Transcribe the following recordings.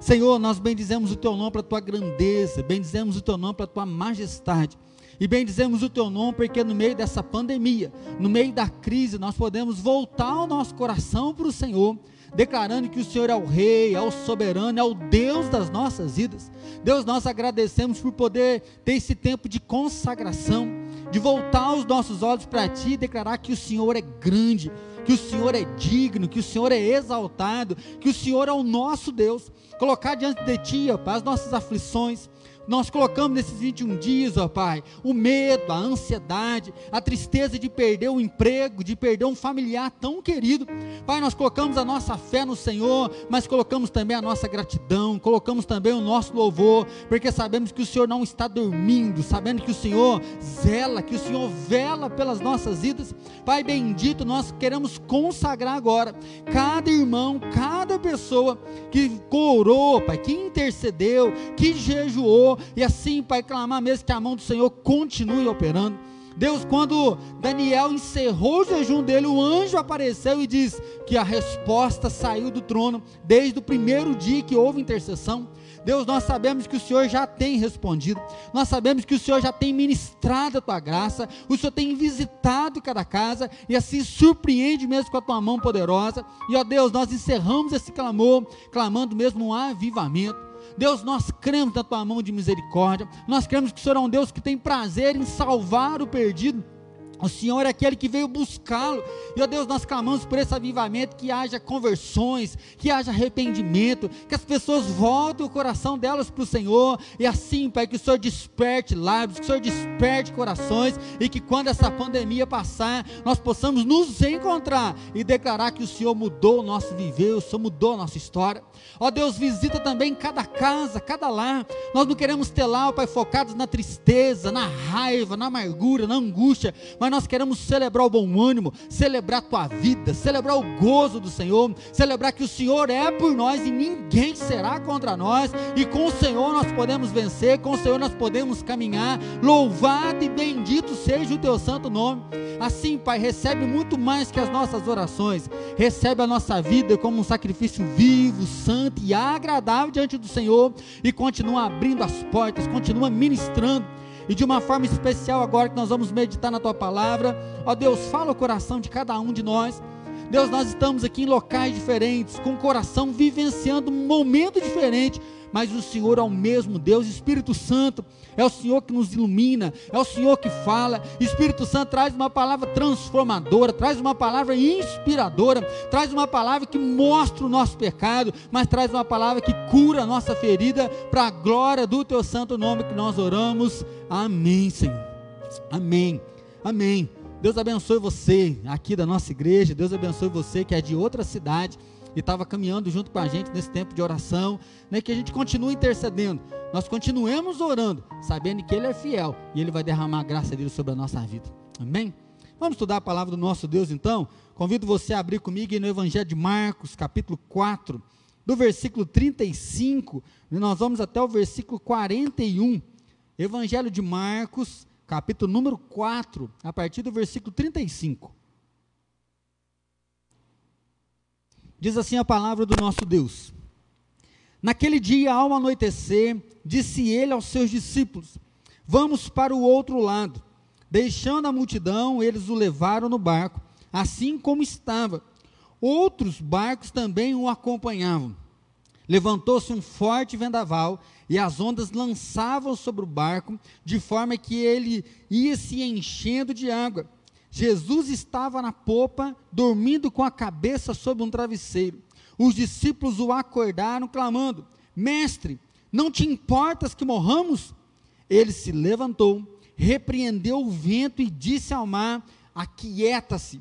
Senhor, nós bendizemos o teu nome para a tua grandeza, bendizemos o teu nome para a tua majestade. E bendizemos o teu nome porque no meio dessa pandemia, no meio da crise, nós podemos voltar o nosso coração para o Senhor, declarando que o Senhor é o Rei, é o soberano, é o Deus das nossas vidas. Deus, nós agradecemos por poder ter esse tempo de consagração, de voltar os nossos olhos para Ti e declarar que o Senhor é grande, que o Senhor é digno, que o Senhor é exaltado, que o Senhor é o nosso Deus. Colocar diante de Ti, ó Pai, as nossas aflições, nós colocamos nesses 21 dias, ó Pai, o medo, a ansiedade, a tristeza de perder o emprego, de perder um familiar tão querido. Pai, nós colocamos a nossa fé no Senhor, mas colocamos também a nossa gratidão, colocamos também o nosso louvor, porque sabemos que o Senhor não está dormindo, sabendo que o Senhor zela, que o Senhor vela pelas nossas vidas. Pai bendito, nós queremos consagrar agora cada irmão, cada pessoa que orou, Pai, que intercedeu, que jejuou, e assim, Pai, clamar mesmo que a mão do Senhor continue operando. Deus, quando Daniel encerrou o jejum dele, o anjo apareceu e diz que a resposta saiu do trono desde o primeiro dia que houve intercessão. Deus, nós sabemos que o Senhor já tem respondido, nós sabemos que o Senhor já tem ministrado a tua graça, o Senhor tem visitado cada casa e assim surpreende mesmo com a tua mão poderosa. E ó Deus, nós encerramos esse clamor, clamando mesmo um avivamento. Deus, nós cremos na tua mão de misericórdia, nós cremos que o Senhor é um Deus que tem prazer em salvar o perdido. O Senhor é aquele que veio buscá-lo. E, ó Deus, nós clamamos por esse avivamento, que haja conversões, que haja arrependimento, que as pessoas voltem o coração delas para o Senhor. E assim, Pai, que o Senhor desperte lábios, que o Senhor desperte corações. E que quando essa pandemia passar, nós possamos nos encontrar e declarar que o Senhor mudou o nosso viver, o Senhor mudou a nossa história. Ó Deus, visita também cada casa, cada lar. Nós não queremos ter lá, ó Pai, focados na tristeza, na raiva, na amargura, na angústia, mas mas nós queremos celebrar o bom ânimo, celebrar a tua vida, celebrar o gozo do Senhor, celebrar que o Senhor é por nós e ninguém será contra nós, e com o Senhor nós podemos vencer, com o Senhor nós podemos caminhar. Louvado e bendito seja o teu santo nome. Assim, Pai, recebe muito mais que as nossas orações, recebe a nossa vida como um sacrifício vivo, santo e agradável diante do Senhor, e continua abrindo as portas, continua ministrando e de uma forma especial, agora que nós vamos meditar na tua palavra, ó Deus, fala o coração de cada um de nós. Deus, nós estamos aqui em locais diferentes, com o coração vivenciando um momento diferente, mas o Senhor é o mesmo Deus, Espírito Santo, é o Senhor que nos ilumina, é o Senhor que fala. Espírito Santo traz uma palavra transformadora, traz uma palavra inspiradora, traz uma palavra que mostra o nosso pecado, mas traz uma palavra que cura a nossa ferida, para a glória do teu santo nome que nós oramos. Amém, Senhor. Amém. Amém. Deus abençoe você aqui da nossa igreja. Deus abençoe você que é de outra cidade e estava caminhando junto com a gente nesse tempo de oração, né, que a gente continue intercedendo, nós continuemos orando, sabendo que Ele é fiel e Ele vai derramar a graça dele sobre a nossa vida. Amém? Vamos estudar a palavra do nosso Deus então? Convido você a abrir comigo no Evangelho de Marcos, capítulo 4, do versículo 35, e nós vamos até o versículo 41. Evangelho de Marcos, capítulo número 4, a partir do versículo 35. Diz assim a palavra do nosso Deus. Naquele dia, ao anoitecer, disse ele aos seus discípulos: Vamos para o outro lado. Deixando a multidão, eles o levaram no barco, assim como estava. Outros barcos também o acompanhavam. Levantou-se um forte vendaval e as ondas lançavam sobre o barco, de forma que ele ia se enchendo de água. Jesus estava na popa, dormindo com a cabeça sobre um travesseiro. Os discípulos o acordaram, clamando: Mestre, não te importas que morramos? Ele se levantou, repreendeu o vento e disse ao mar: Aquieta-se,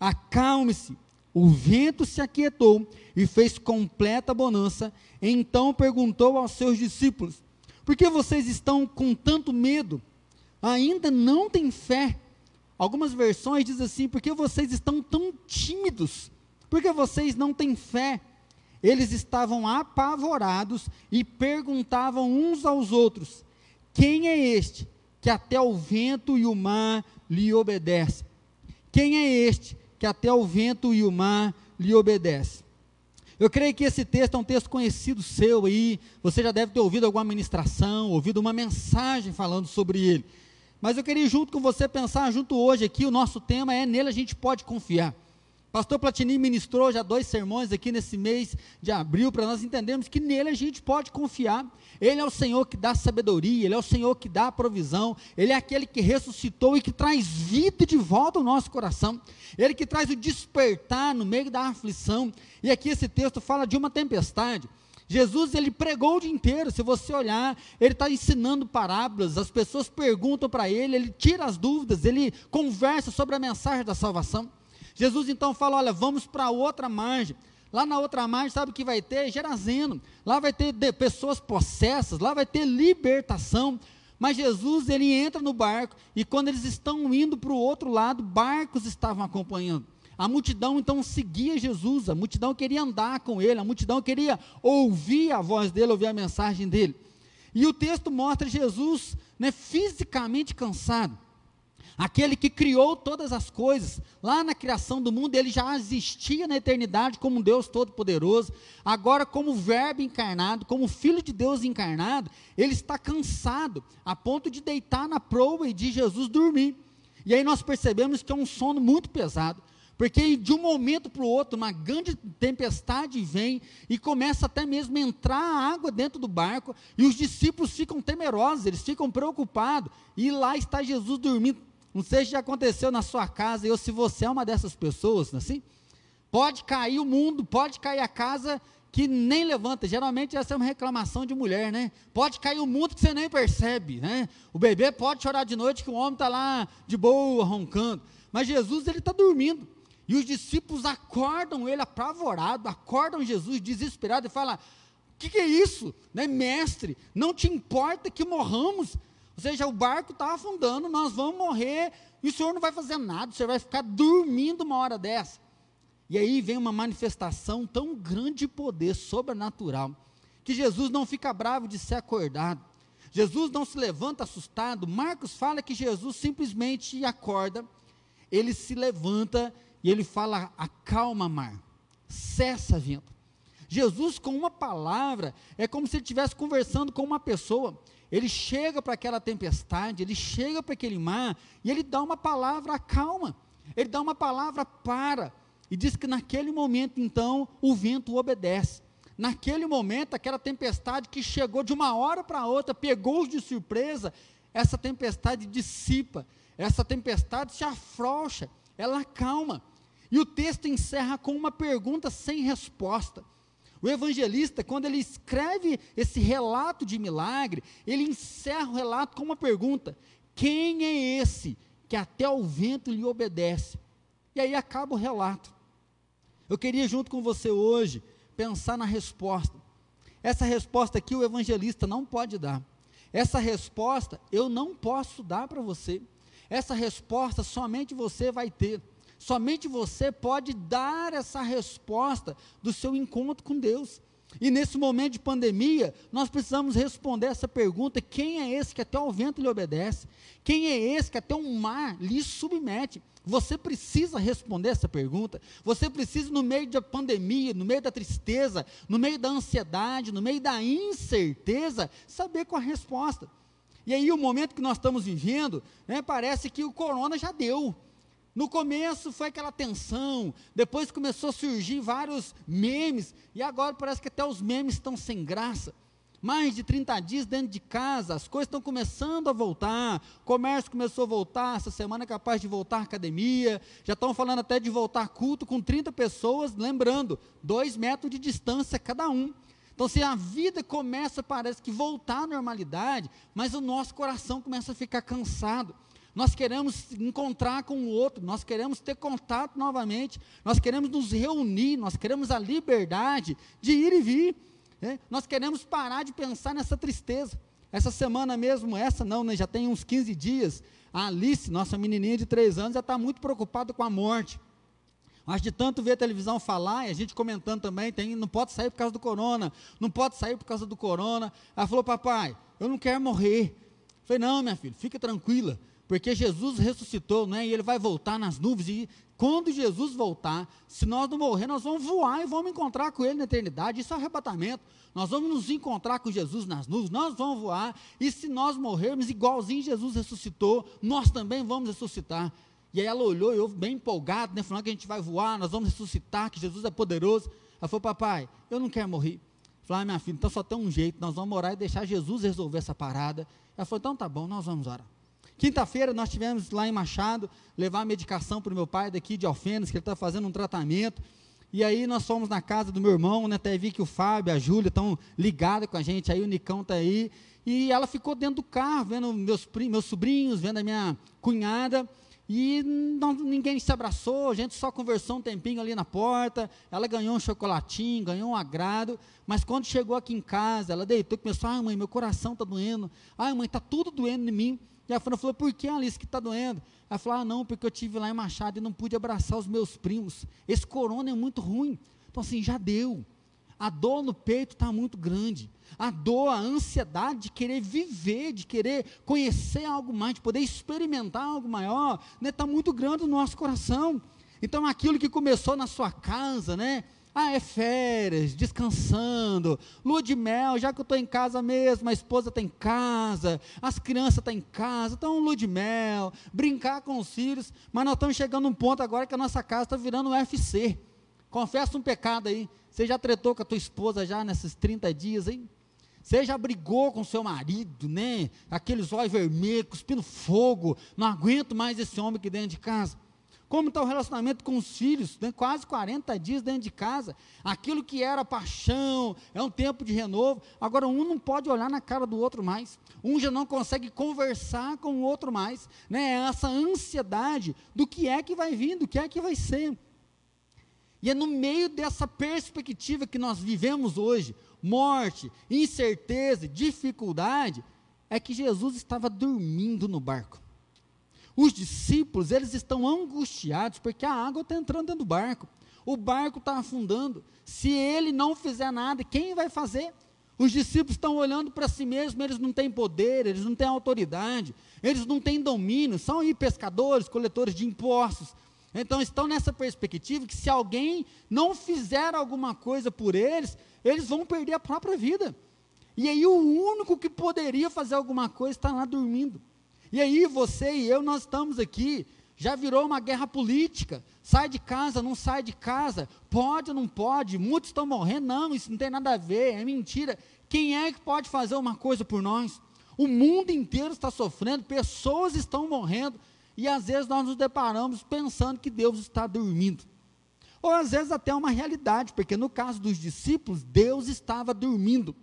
acalme-se. O vento se aquietou e fez completa bonança. Então perguntou aos seus discípulos: Por que vocês estão com tanto medo? Ainda não têm fé? Algumas versões dizem assim: porque vocês estão tão tímidos? Porque vocês não têm fé? Eles estavam apavorados e perguntavam uns aos outros: Quem é este que até o vento e o mar lhe obedecem? Quem é este que até o vento e o mar lhe obedecem? Eu creio que esse texto é um texto conhecido seu aí, você já deve ter ouvido alguma ministração, ouvido uma mensagem falando sobre ele. Mas eu queria junto com você pensar junto hoje aqui, o nosso tema é nele a gente pode confiar. Pastor Platini ministrou já dois sermões aqui nesse mês de abril para nós entendermos que nele a gente pode confiar. Ele é o Senhor que dá sabedoria, ele é o Senhor que dá provisão, ele é aquele que ressuscitou e que traz vida de volta ao nosso coração. Ele que traz o despertar no meio da aflição. E aqui esse texto fala de uma tempestade. Jesus ele pregou o dia inteiro. Se você olhar, ele está ensinando parábolas. As pessoas perguntam para ele, ele tira as dúvidas, ele conversa sobre a mensagem da salvação. Jesus então fala: olha, vamos para outra margem. Lá na outra margem, sabe o que vai ter? Gerazeno. Lá vai ter pessoas possessas, lá vai ter libertação. Mas Jesus, ele entra no barco e quando eles estão indo para o outro lado, barcos estavam acompanhando. A multidão então seguia Jesus, a multidão queria andar com ele, a multidão queria ouvir a voz dele, ouvir a mensagem dele. E o texto mostra Jesus né, fisicamente cansado. Aquele que criou todas as coisas, lá na criação do mundo, ele já existia na eternidade como um Deus todo-poderoso. Agora, como Verbo encarnado, como Filho de Deus encarnado, ele está cansado, a ponto de deitar na proa e de Jesus dormir. E aí nós percebemos que é um sono muito pesado. Porque de um momento para o outro, uma grande tempestade vem e começa até mesmo a entrar água dentro do barco, e os discípulos ficam temerosos, eles ficam preocupados, e lá está Jesus dormindo não sei se já aconteceu na sua casa, ou se você é uma dessas pessoas, é assim? Pode cair o mundo, pode cair a casa que nem levanta. Geralmente essa é uma reclamação de mulher, né? Pode cair o mundo que você nem percebe, né? O bebê pode chorar de noite que o homem está lá de boa, roncando. Mas Jesus, ele está dormindo. E os discípulos acordam ele apavorado, acordam Jesus desesperado e falam: O que, que, é isso? Né, mestre, não te importa que morramos? Ou seja, o barco está afundando, nós vamos morrer e o senhor não vai fazer nada, o senhor vai ficar dormindo uma hora dessa. E aí vem uma manifestação tão grande de poder sobrenatural, que Jesus não fica bravo de ser acordado. Jesus não se levanta assustado. Marcos fala que Jesus simplesmente acorda, ele se levanta e ele fala: acalma, mar, cessa vento. Jesus, com uma palavra, é como se ele estivesse conversando com uma pessoa. Ele chega para aquela tempestade, ele chega para aquele mar e ele dá uma palavra calma. Ele dá uma palavra para e diz que naquele momento então o vento obedece. Naquele momento, aquela tempestade que chegou de uma hora para outra, pegou-os de surpresa, essa tempestade dissipa, essa tempestade se afrouxa, ela calma. E o texto encerra com uma pergunta sem resposta. O evangelista, quando ele escreve esse relato de milagre, ele encerra o relato com uma pergunta: Quem é esse que até o vento lhe obedece? E aí acaba o relato. Eu queria, junto com você hoje, pensar na resposta. Essa resposta aqui o evangelista não pode dar. Essa resposta eu não posso dar para você. Essa resposta somente você vai ter. Somente você pode dar essa resposta do seu encontro com Deus. E nesse momento de pandemia, nós precisamos responder essa pergunta: quem é esse que até o vento lhe obedece? Quem é esse que até o mar lhe submete? Você precisa responder essa pergunta. Você precisa, no meio da pandemia, no meio da tristeza, no meio da ansiedade, no meio da incerteza, saber qual a resposta. E aí, o momento que nós estamos vivendo, né, parece que o corona já deu. No começo foi aquela tensão, depois começou a surgir vários memes, e agora parece que até os memes estão sem graça. Mais de 30 dias dentro de casa, as coisas estão começando a voltar. O comércio começou a voltar, essa semana é capaz de voltar à academia. Já estão falando até de voltar culto com 30 pessoas, lembrando, dois metros de distância cada um. Então, se a vida começa, parece que voltar à normalidade, mas o nosso coração começa a ficar cansado nós queremos encontrar com o outro, nós queremos ter contato novamente, nós queremos nos reunir, nós queremos a liberdade de ir e vir, né? nós queremos parar de pensar nessa tristeza. Essa semana mesmo, essa não, né? já tem uns 15 dias, a Alice, nossa menininha de 3 anos, já está muito preocupada com a morte. Mas de tanto ver a televisão falar, e a gente comentando também, tem, não pode sair por causa do corona, não pode sair por causa do corona. Ela falou, papai, eu não quero morrer. Eu falei, não, minha filha, fica tranquila porque Jesus ressuscitou, né? E ele vai voltar nas nuvens. E quando Jesus voltar, se nós não morrer, nós vamos voar e vamos encontrar com ele na eternidade. Isso é arrebatamento. Nós vamos nos encontrar com Jesus nas nuvens, nós vamos voar. E se nós morrermos igualzinho Jesus ressuscitou, nós também vamos ressuscitar. E aí ela olhou e eu bem empolgado, né? Falando que a gente vai voar, nós vamos ressuscitar, que Jesus é poderoso. Ela falou, papai, eu não quero morrer. Falei, ah, minha filha, então só tem um jeito, nós vamos orar e deixar Jesus resolver essa parada. Ela falou, então tá bom, nós vamos orar. Quinta-feira nós tivemos lá em Machado, levar a medicação para o meu pai daqui de Alfenas, que ele está fazendo um tratamento. E aí nós fomos na casa do meu irmão, né? Até vi que o Fábio, a Júlia estão ligados com a gente, aí o Nicão está aí. E ela ficou dentro do carro, vendo meus, meus sobrinhos, vendo a minha cunhada. E não, ninguém se abraçou, a gente só conversou um tempinho ali na porta. Ela ganhou um chocolatinho, ganhou um agrado. Mas quando chegou aqui em casa, ela deitou e começou: ai, mãe, meu coração está doendo. Ai, mãe, está tudo doendo em mim. E a Fran falou: por que, Alice, que está doendo? Ela falou: ah, não, porque eu tive lá em Machado e não pude abraçar os meus primos. Esse corona é muito ruim. Então, assim, já deu. A dor no peito está muito grande. A dor, a ansiedade de querer viver, de querer conhecer algo mais, de poder experimentar algo maior, está né, tá muito grande no nosso coração. Então, aquilo que começou na sua casa, né? Ah, é férias, descansando, lua de mel, já que eu estou em casa mesmo, a esposa está em casa, as crianças estão tá em casa, então lua de mel, brincar com os filhos, mas nós estamos chegando num ponto agora que a nossa casa está virando um UFC. Confessa um pecado aí. Você já tretou com a tua esposa já nesses 30 dias, hein? Você já brigou com seu marido, né? Aqueles olhos vermelhos, cuspindo fogo. Não aguento mais esse homem aqui dentro de casa. Como está o relacionamento com os filhos? Né? Quase 40 dias dentro de casa. Aquilo que era paixão, é um tempo de renovo. Agora, um não pode olhar na cara do outro mais. Um já não consegue conversar com o outro mais. Né? É essa ansiedade do que é que vai vir, do que é que vai ser. E é no meio dessa perspectiva que nós vivemos hoje, morte, incerteza, dificuldade, é que Jesus estava dormindo no barco. Os discípulos, eles estão angustiados porque a água está entrando dentro do barco. O barco está afundando. Se ele não fizer nada, quem vai fazer? Os discípulos estão olhando para si mesmos, eles não têm poder, eles não têm autoridade, eles não têm domínio, são aí pescadores, coletores de impostos, então estão nessa perspectiva que se alguém não fizer alguma coisa por eles, eles vão perder a própria vida. E aí o único que poderia fazer alguma coisa está lá dormindo. E aí você e eu, nós estamos aqui, já virou uma guerra política. Sai de casa, não sai de casa, pode ou não pode, muitos estão morrendo, não, isso não tem nada a ver, é mentira. Quem é que pode fazer uma coisa por nós? O mundo inteiro está sofrendo, pessoas estão morrendo, e às vezes nós nos deparamos pensando que Deus está dormindo. Ou às vezes até uma realidade, porque no caso dos discípulos, Deus estava dormindo.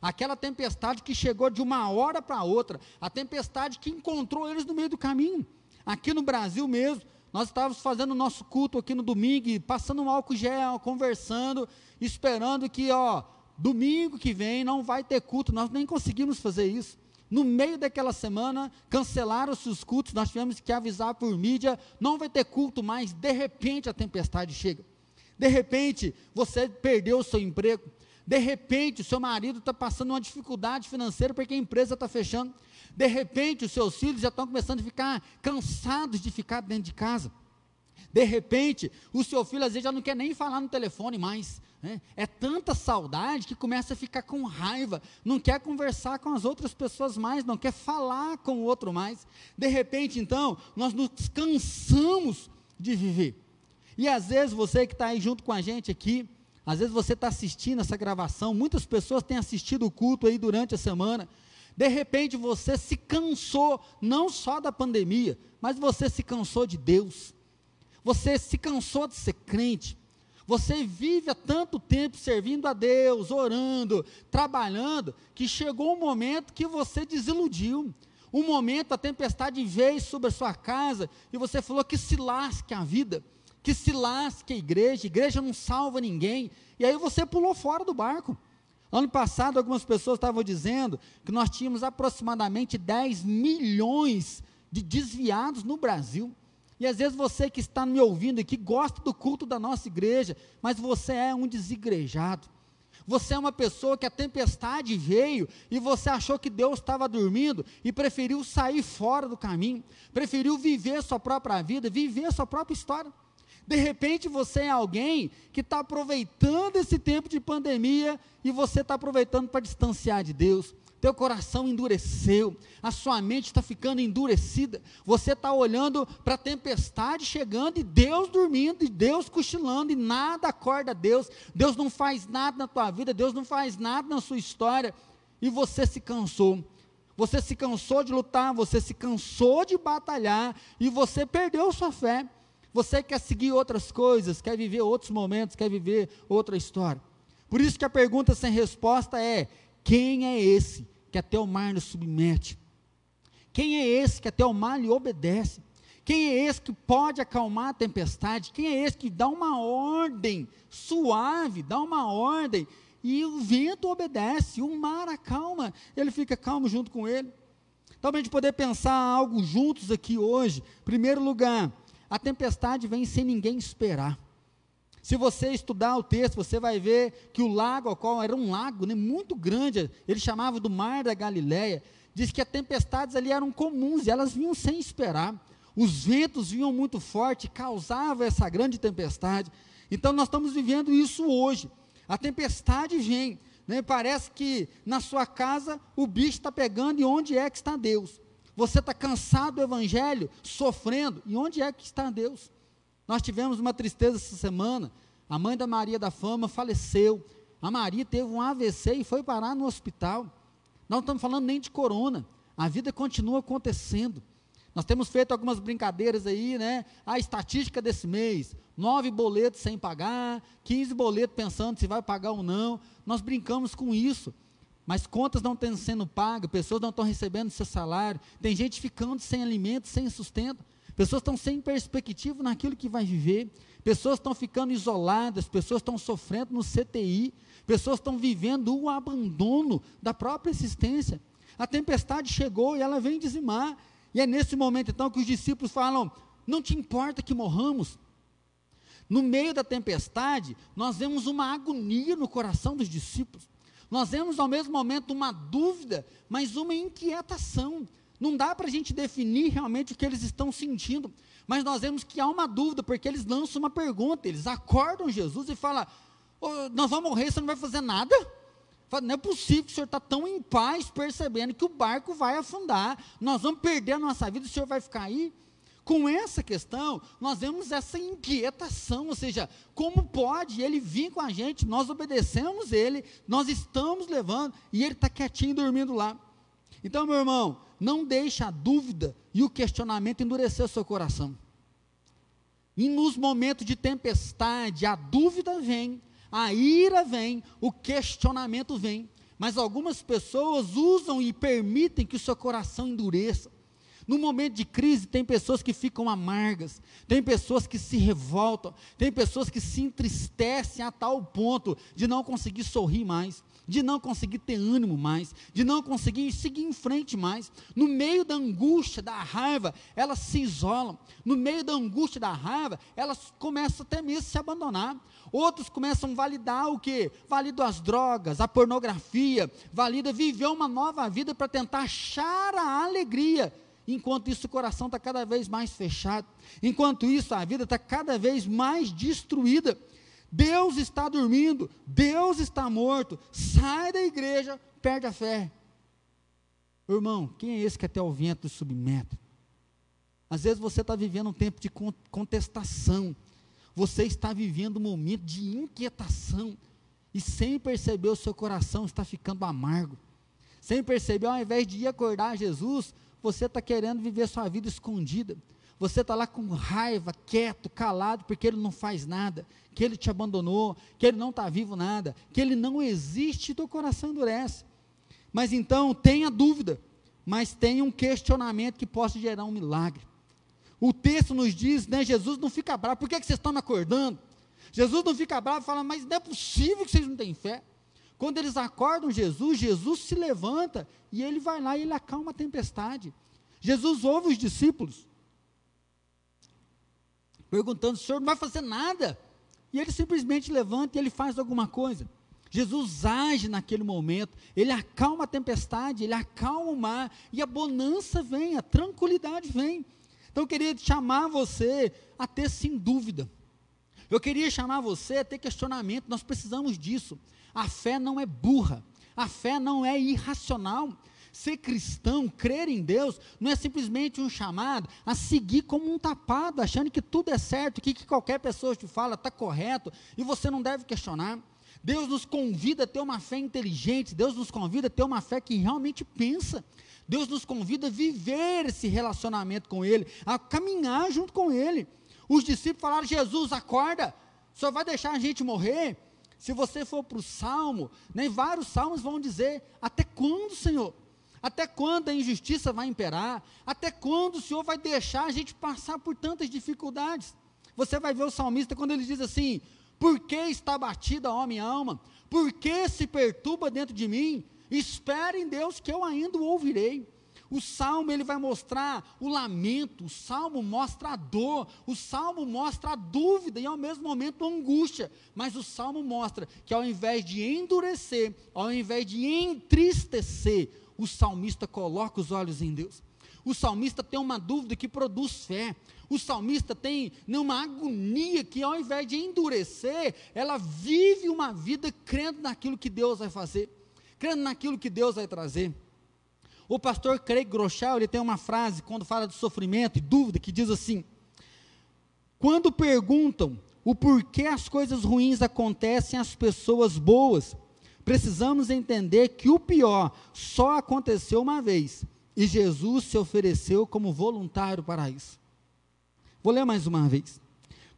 Aquela tempestade que chegou de uma hora para outra, a tempestade que encontrou eles no meio do caminho. Aqui no Brasil mesmo, nós estávamos fazendo o nosso culto aqui no domingo, passando um álcool gel, conversando, esperando que, ó, domingo que vem não vai ter culto. Nós nem conseguimos fazer isso. No meio daquela semana, cancelaram-se os cultos, nós tivemos que avisar por mídia, não vai ter culto mais, de repente a tempestade chega. De repente, você perdeu o seu emprego. De repente, o seu marido está passando uma dificuldade financeira porque a empresa está fechando. De repente, os seus filhos já estão começando a ficar cansados de ficar dentro de casa. De repente, o seu filho às vezes já não quer nem falar no telefone mais. Né? É tanta saudade que começa a ficar com raiva, não quer conversar com as outras pessoas mais, não quer falar com o outro mais. De repente, então, nós nos cansamos de viver. E às vezes você que está aí junto com a gente aqui, às vezes você está assistindo essa gravação, muitas pessoas têm assistido o culto aí durante a semana. De repente você se cansou, não só da pandemia, mas você se cansou de Deus. Você se cansou de ser crente. Você vive há tanto tempo servindo a Deus, orando, trabalhando, que chegou um momento que você desiludiu. Um momento a tempestade veio sobre a sua casa e você falou que se lasque a vida, que se lasque a igreja, a igreja não salva ninguém. E aí você pulou fora do barco. Ano passado, algumas pessoas estavam dizendo que nós tínhamos aproximadamente 10 milhões de desviados no Brasil. E às vezes você que está me ouvindo e que gosta do culto da nossa igreja, mas você é um desigrejado. Você é uma pessoa que a tempestade veio e você achou que Deus estava dormindo e preferiu sair fora do caminho, preferiu viver sua própria vida, viver sua própria história. De repente você é alguém que está aproveitando esse tempo de pandemia e você está aproveitando para distanciar de Deus. Teu coração endureceu, a sua mente está ficando endurecida. Você está olhando para a tempestade chegando e Deus dormindo, e Deus cochilando, e nada acorda Deus. Deus não faz nada na tua vida, Deus não faz nada na sua história, e você se cansou. Você se cansou de lutar, você se cansou de batalhar, e você perdeu sua fé. Você quer seguir outras coisas, quer viver outros momentos, quer viver outra história. Por isso que a pergunta sem resposta é: quem é esse que até o mar nos submete? Quem é esse que até o mar lhe obedece? Quem é esse que pode acalmar a tempestade? Quem é esse que dá uma ordem suave, dá uma ordem e o vento obedece, o mar acalma, ele fica calmo junto com ele. Talvez a gente poder pensar algo juntos aqui hoje. Primeiro lugar, a tempestade vem sem ninguém esperar. Se você estudar o texto, você vai ver que o lago ao qual era um lago né, muito grande, ele chamava do Mar da Galileia, diz que as tempestades ali eram comuns e elas vinham sem esperar. Os ventos vinham muito forte, causava essa grande tempestade. Então nós estamos vivendo isso hoje. A tempestade vem, né, parece que na sua casa o bicho está pegando e onde é que está Deus? Você está cansado do evangelho, sofrendo. E onde é que está Deus? Nós tivemos uma tristeza essa semana. A mãe da Maria da Fama faleceu. A Maria teve um AVC e foi parar no hospital. Não estamos falando nem de corona. A vida continua acontecendo. Nós temos feito algumas brincadeiras aí, né? A estatística desse mês: nove boletos sem pagar, 15 boletos pensando se vai pagar ou não. Nós brincamos com isso mas contas não estão sendo pagas, pessoas não estão recebendo seu salário, tem gente ficando sem alimento, sem sustento, pessoas estão sem perspectiva naquilo que vai viver, pessoas estão ficando isoladas, pessoas estão sofrendo no CTI, pessoas estão vivendo o abandono da própria existência. A tempestade chegou e ela vem dizimar, e é nesse momento então que os discípulos falam: não te importa que morramos. No meio da tempestade, nós vemos uma agonia no coração dos discípulos. Nós vemos ao mesmo momento uma dúvida, mas uma inquietação. Não dá para a gente definir realmente o que eles estão sentindo, mas nós vemos que há uma dúvida, porque eles lançam uma pergunta, eles acordam Jesus e falam: oh, Nós vamos morrer, você não vai fazer nada? Fala, não é possível que o senhor está tão em paz, percebendo que o barco vai afundar, nós vamos perder a nossa vida, o senhor vai ficar aí? Com essa questão, nós vemos essa inquietação, ou seja, como pode ele vir com a gente, nós obedecemos ele, nós estamos levando, e ele está quietinho dormindo lá. Então, meu irmão, não deixe a dúvida e o questionamento endurecer o seu coração. E nos momentos de tempestade, a dúvida vem, a ira vem, o questionamento vem. Mas algumas pessoas usam e permitem que o seu coração endureça. No momento de crise, tem pessoas que ficam amargas, tem pessoas que se revoltam, tem pessoas que se entristecem a tal ponto de não conseguir sorrir mais, de não conseguir ter ânimo mais, de não conseguir seguir em frente mais. No meio da angústia, da raiva, elas se isolam. No meio da angústia, da raiva, elas começam até mesmo a se abandonar. Outros começam a validar o que? Validam as drogas, a pornografia, valida viver uma nova vida para tentar achar a alegria Enquanto isso, o coração está cada vez mais fechado. Enquanto isso, a vida está cada vez mais destruída. Deus está dormindo, Deus está morto. Sai da igreja, perde a fé. Irmão, quem é esse que até o vento submete? Às vezes você está vivendo um tempo de contestação. Você está vivendo um momento de inquietação. E sem perceber, o seu coração está ficando amargo. Sem perceber, ao invés de ir acordar Jesus, você está querendo viver sua vida escondida. Você está lá com raiva, quieto, calado, porque ele não faz nada, que ele te abandonou, que ele não está vivo nada, que ele não existe e teu coração endurece. Mas então, tenha dúvida, mas tenha um questionamento que possa gerar um milagre. O texto nos diz, né, Jesus não fica bravo, por que, que vocês estão me acordando? Jesus não fica bravo e fala, mas não é possível que vocês não tenham fé. Quando eles acordam Jesus, Jesus se levanta e ele vai lá e ele acalma a tempestade. Jesus ouve os discípulos, perguntando: o senhor não vai fazer nada? E ele simplesmente levanta e ele faz alguma coisa. Jesus age naquele momento, ele acalma a tempestade, ele acalma o mar, e a bonança vem, a tranquilidade vem. Então eu queria chamar você a ter sim dúvida. Eu queria chamar você a ter questionamento, nós precisamos disso. A fé não é burra, a fé não é irracional. Ser cristão, crer em Deus, não é simplesmente um chamado a seguir como um tapado, achando que tudo é certo, que, que qualquer pessoa te fala está correto e você não deve questionar. Deus nos convida a ter uma fé inteligente, Deus nos convida a ter uma fé que realmente pensa. Deus nos convida a viver esse relacionamento com Ele, a caminhar junto com Ele. Os discípulos falaram: Jesus, acorda, só vai deixar a gente morrer. Se você for para o salmo, nem né, vários salmos vão dizer: Até quando, Senhor? Até quando a injustiça vai imperar? Até quando o Senhor vai deixar a gente passar por tantas dificuldades? Você vai ver o salmista quando ele diz assim: Por que está batida a minha alma? Por que se perturba dentro de mim? Espere em Deus que eu ainda o ouvirei. O salmo ele vai mostrar o lamento, o salmo mostra a dor, o salmo mostra a dúvida e ao mesmo momento a angústia. Mas o salmo mostra que ao invés de endurecer, ao invés de entristecer, o salmista coloca os olhos em Deus. O salmista tem uma dúvida que produz fé. O salmista tem uma agonia que, ao invés de endurecer, ela vive uma vida crendo naquilo que Deus vai fazer, crendo naquilo que Deus vai trazer. O pastor Craig Groeschel, ele tem uma frase quando fala de sofrimento e dúvida que diz assim: Quando perguntam o porquê as coisas ruins acontecem às pessoas boas, precisamos entender que o pior só aconteceu uma vez e Jesus se ofereceu como voluntário para isso. Vou ler mais uma vez.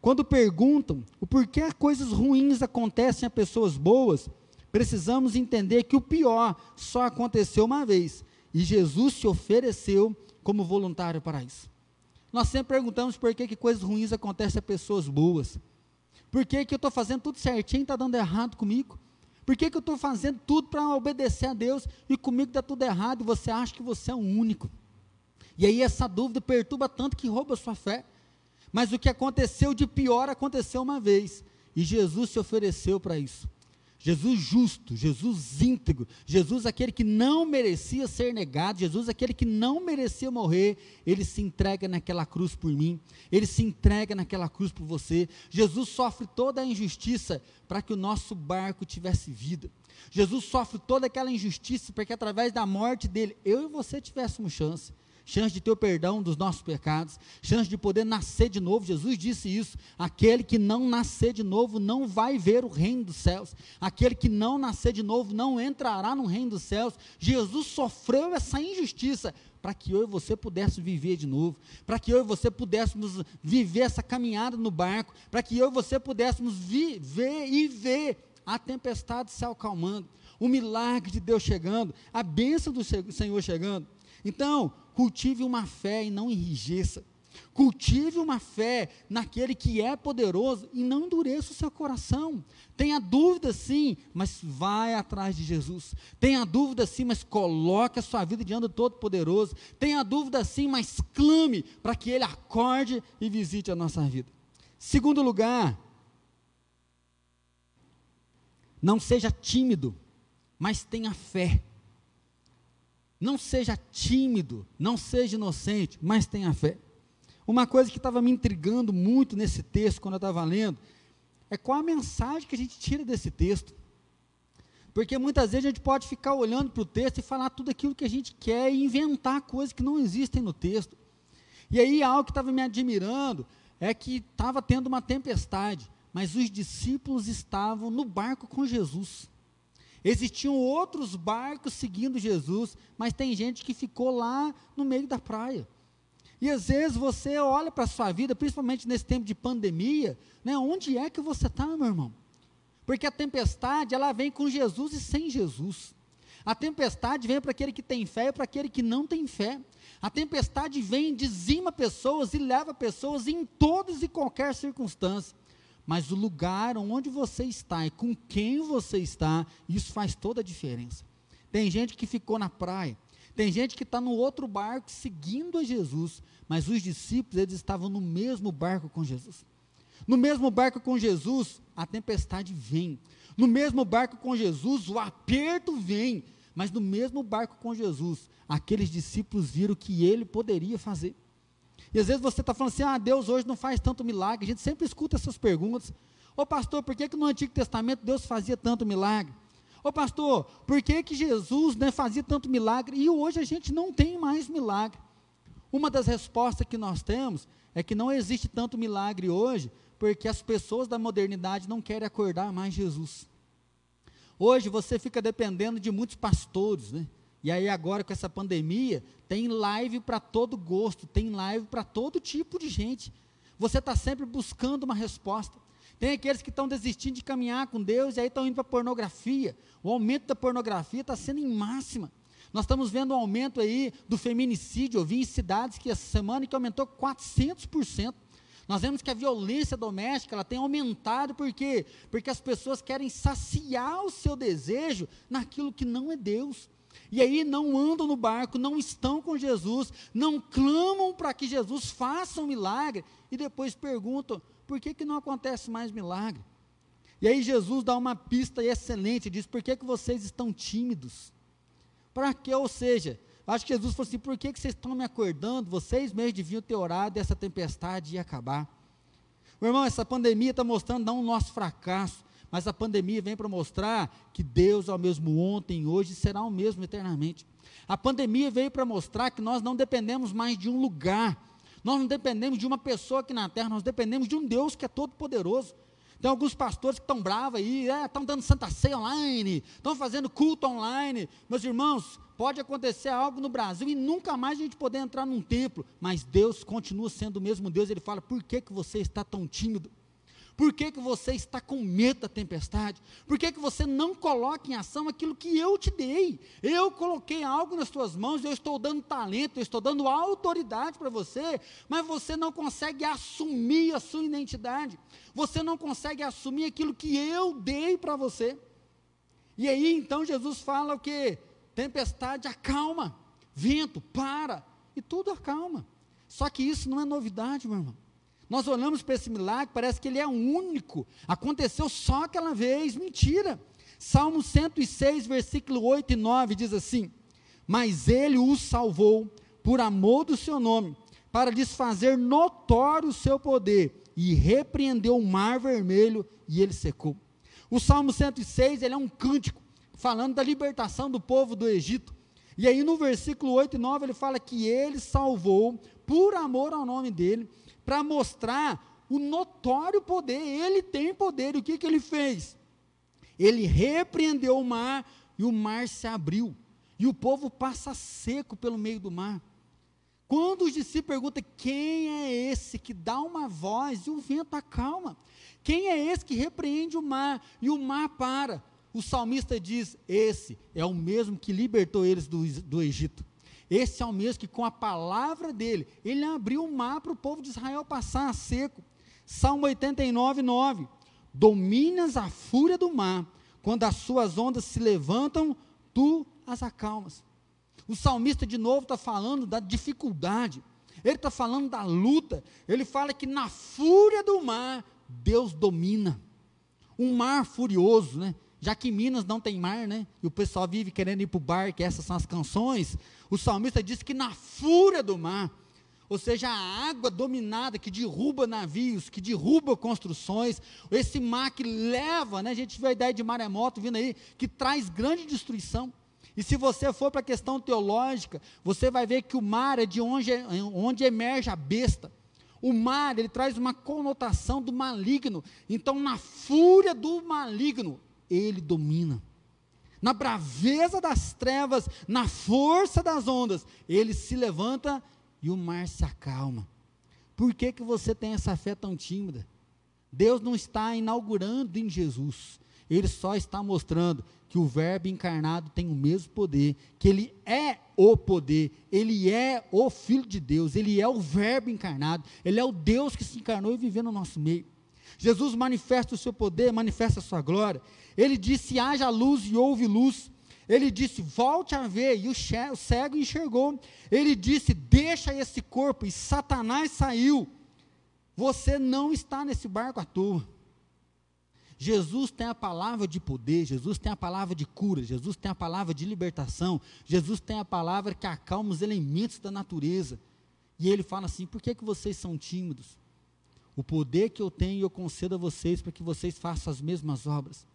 Quando perguntam o porquê coisas ruins acontecem a pessoas boas, precisamos entender que o pior só aconteceu uma vez e Jesus se ofereceu como voluntário para isso. Nós sempre perguntamos por que, que coisas ruins acontecem a pessoas boas. Por que, que eu estou fazendo tudo certinho e está dando errado comigo? Por que, que eu estou fazendo tudo para obedecer a Deus e comigo está tudo errado e você acha que você é o único? E aí essa dúvida perturba tanto que rouba a sua fé. Mas o que aconteceu de pior aconteceu uma vez. E Jesus se ofereceu para isso. Jesus justo, Jesus íntegro, Jesus aquele que não merecia ser negado, Jesus aquele que não merecia morrer, ele se entrega naquela cruz por mim, ele se entrega naquela cruz por você. Jesus sofre toda a injustiça para que o nosso barco tivesse vida. Jesus sofre toda aquela injustiça para que através da morte dele, eu e você tivéssemos chance chance de ter o perdão dos nossos pecados, chance de poder nascer de novo. Jesus disse isso: aquele que não nascer de novo não vai ver o reino dos céus, aquele que não nascer de novo não entrará no reino dos céus. Jesus sofreu essa injustiça para que eu e você pudéssemos viver de novo, para que eu e você pudéssemos viver essa caminhada no barco, para que eu e você pudéssemos viver e ver a tempestade se acalmando, o milagre de Deus chegando, a bênção do Senhor chegando. Então, cultive uma fé e não enrijeça. Cultive uma fé naquele que é poderoso e não endureça o seu coração. Tenha dúvida sim, mas vai atrás de Jesus. Tenha dúvida sim, mas coloque a sua vida diante do Todo-Poderoso. Tenha dúvida sim, mas clame para que Ele acorde e visite a nossa vida. Segundo lugar, não seja tímido, mas tenha fé. Não seja tímido, não seja inocente, mas tenha fé. Uma coisa que estava me intrigando muito nesse texto, quando eu estava lendo, é qual a mensagem que a gente tira desse texto. Porque muitas vezes a gente pode ficar olhando para o texto e falar tudo aquilo que a gente quer e inventar coisas que não existem no texto. E aí algo que estava me admirando é que estava tendo uma tempestade, mas os discípulos estavam no barco com Jesus. Existiam outros barcos seguindo Jesus, mas tem gente que ficou lá no meio da praia. E às vezes você olha para a sua vida, principalmente nesse tempo de pandemia, né, onde é que você está, meu irmão? Porque a tempestade, ela vem com Jesus e sem Jesus. A tempestade vem para aquele que tem fé e para aquele que não tem fé. A tempestade vem, dizima pessoas e leva pessoas em todas e qualquer circunstância mas o lugar onde você está e com quem você está, isso faz toda a diferença. Tem gente que ficou na praia, tem gente que está no outro barco seguindo a Jesus, mas os discípulos eles estavam no mesmo barco com Jesus. No mesmo barco com Jesus, a tempestade vem. No mesmo barco com Jesus, o aperto vem, mas no mesmo barco com Jesus, aqueles discípulos viram que ele poderia fazer. E às vezes você está falando assim: ah, Deus hoje não faz tanto milagre. A gente sempre escuta essas perguntas. Ô pastor, por que, que no Antigo Testamento Deus fazia tanto milagre? Ô pastor, por que, que Jesus né, fazia tanto milagre e hoje a gente não tem mais milagre? Uma das respostas que nós temos é que não existe tanto milagre hoje, porque as pessoas da modernidade não querem acordar mais Jesus. Hoje você fica dependendo de muitos pastores, né? E aí agora com essa pandemia, tem live para todo gosto, tem live para todo tipo de gente. Você está sempre buscando uma resposta. Tem aqueles que estão desistindo de caminhar com Deus e aí estão indo para pornografia. O aumento da pornografia está sendo em máxima. Nós estamos vendo um aumento aí do feminicídio. Eu vi em cidades que essa semana que aumentou 400%. Nós vemos que a violência doméstica ela tem aumentado por quê? Porque as pessoas querem saciar o seu desejo naquilo que não é Deus. E aí não andam no barco, não estão com Jesus, não clamam para que Jesus faça um milagre e depois perguntam: por que, que não acontece mais milagre? E aí Jesus dá uma pista excelente, diz: por que, que vocês estão tímidos? Para que, ou seja, acho que Jesus falou assim: por que, que vocês estão me acordando? Vocês mesmos deviam ter orado dessa tempestade ia acabar. Meu irmão, essa pandemia está mostrando não o nosso fracasso, mas a pandemia vem para mostrar que Deus é o mesmo ontem, hoje e será o mesmo eternamente. A pandemia veio para mostrar que nós não dependemos mais de um lugar, nós não dependemos de uma pessoa aqui na terra, nós dependemos de um Deus que é todo poderoso. Tem alguns pastores que estão bravos aí, estão é, dando Santa Ceia online, estão fazendo culto online. Meus irmãos, pode acontecer algo no Brasil e nunca mais a gente poder entrar num templo, mas Deus continua sendo o mesmo Deus. Ele fala: por que, que você está tão tímido? Por que, que você está com medo da tempestade? Por que, que você não coloca em ação aquilo que eu te dei? Eu coloquei algo nas suas mãos, eu estou dando talento, eu estou dando autoridade para você, mas você não consegue assumir a sua identidade. Você não consegue assumir aquilo que eu dei para você. E aí então Jesus fala o que? Tempestade acalma, vento para, e tudo acalma. Só que isso não é novidade, meu irmão. Nós olhamos para esse milagre, parece que ele é único. Aconteceu só aquela vez. Mentira. Salmo 106, versículo 8 e 9 diz assim: Mas ele o salvou por amor do seu nome, para lhes fazer notório o seu poder, e repreendeu o mar vermelho, e ele secou. O Salmo 106, ele é um cântico falando da libertação do povo do Egito. E aí no versículo 8 e 9 ele fala que ele salvou por amor ao nome dele para mostrar o notório poder. Ele tem poder. E o que, que ele fez? Ele repreendeu o mar e o mar se abriu. E o povo passa seco pelo meio do mar. Quando os discípulos perguntam quem é esse que dá uma voz e o vento acalma? Quem é esse que repreende o mar e o mar para? O salmista diz: Esse é o mesmo que libertou eles do, do Egito. Esse é o mesmo que, com a palavra dele, ele abriu o mar para o povo de Israel passar a seco. Salmo 89, 9. Dominas a fúria do mar, quando as suas ondas se levantam, tu as acalmas. O salmista, de novo, está falando da dificuldade, ele está falando da luta, ele fala que na fúria do mar, Deus domina. Um mar furioso, né? Já que Minas não tem mar, né? E o pessoal vive querendo ir para o bar, que essas são as canções. O salmista diz que na fúria do mar, ou seja, a água dominada que derruba navios, que derruba construções, esse mar que leva, né? A gente vê a ideia de maremoto vindo aí, que traz grande destruição. E se você for para a questão teológica, você vai ver que o mar é de onde, onde emerge a besta. O mar, ele traz uma conotação do maligno. Então, na fúria do maligno, ele domina. Na braveza das trevas, na força das ondas, ele se levanta e o mar se acalma. Por que, que você tem essa fé tão tímida? Deus não está inaugurando em Jesus, ele só está mostrando que o Verbo encarnado tem o mesmo poder, que ele é o poder, ele é o Filho de Deus, ele é o Verbo encarnado, ele é o Deus que se encarnou e viveu no nosso meio. Jesus manifesta o seu poder, manifesta a sua glória. Ele disse: haja luz e houve luz. Ele disse: volte a ver, e o cego enxergou. Ele disse: deixa esse corpo, e Satanás saiu. Você não está nesse barco à toa. Jesus tem a palavra de poder, Jesus tem a palavra de cura, Jesus tem a palavra de libertação, Jesus tem a palavra que acalma os elementos da natureza. E ele fala assim: por que, que vocês são tímidos? O poder que eu tenho eu concedo a vocês para que vocês façam as mesmas obras.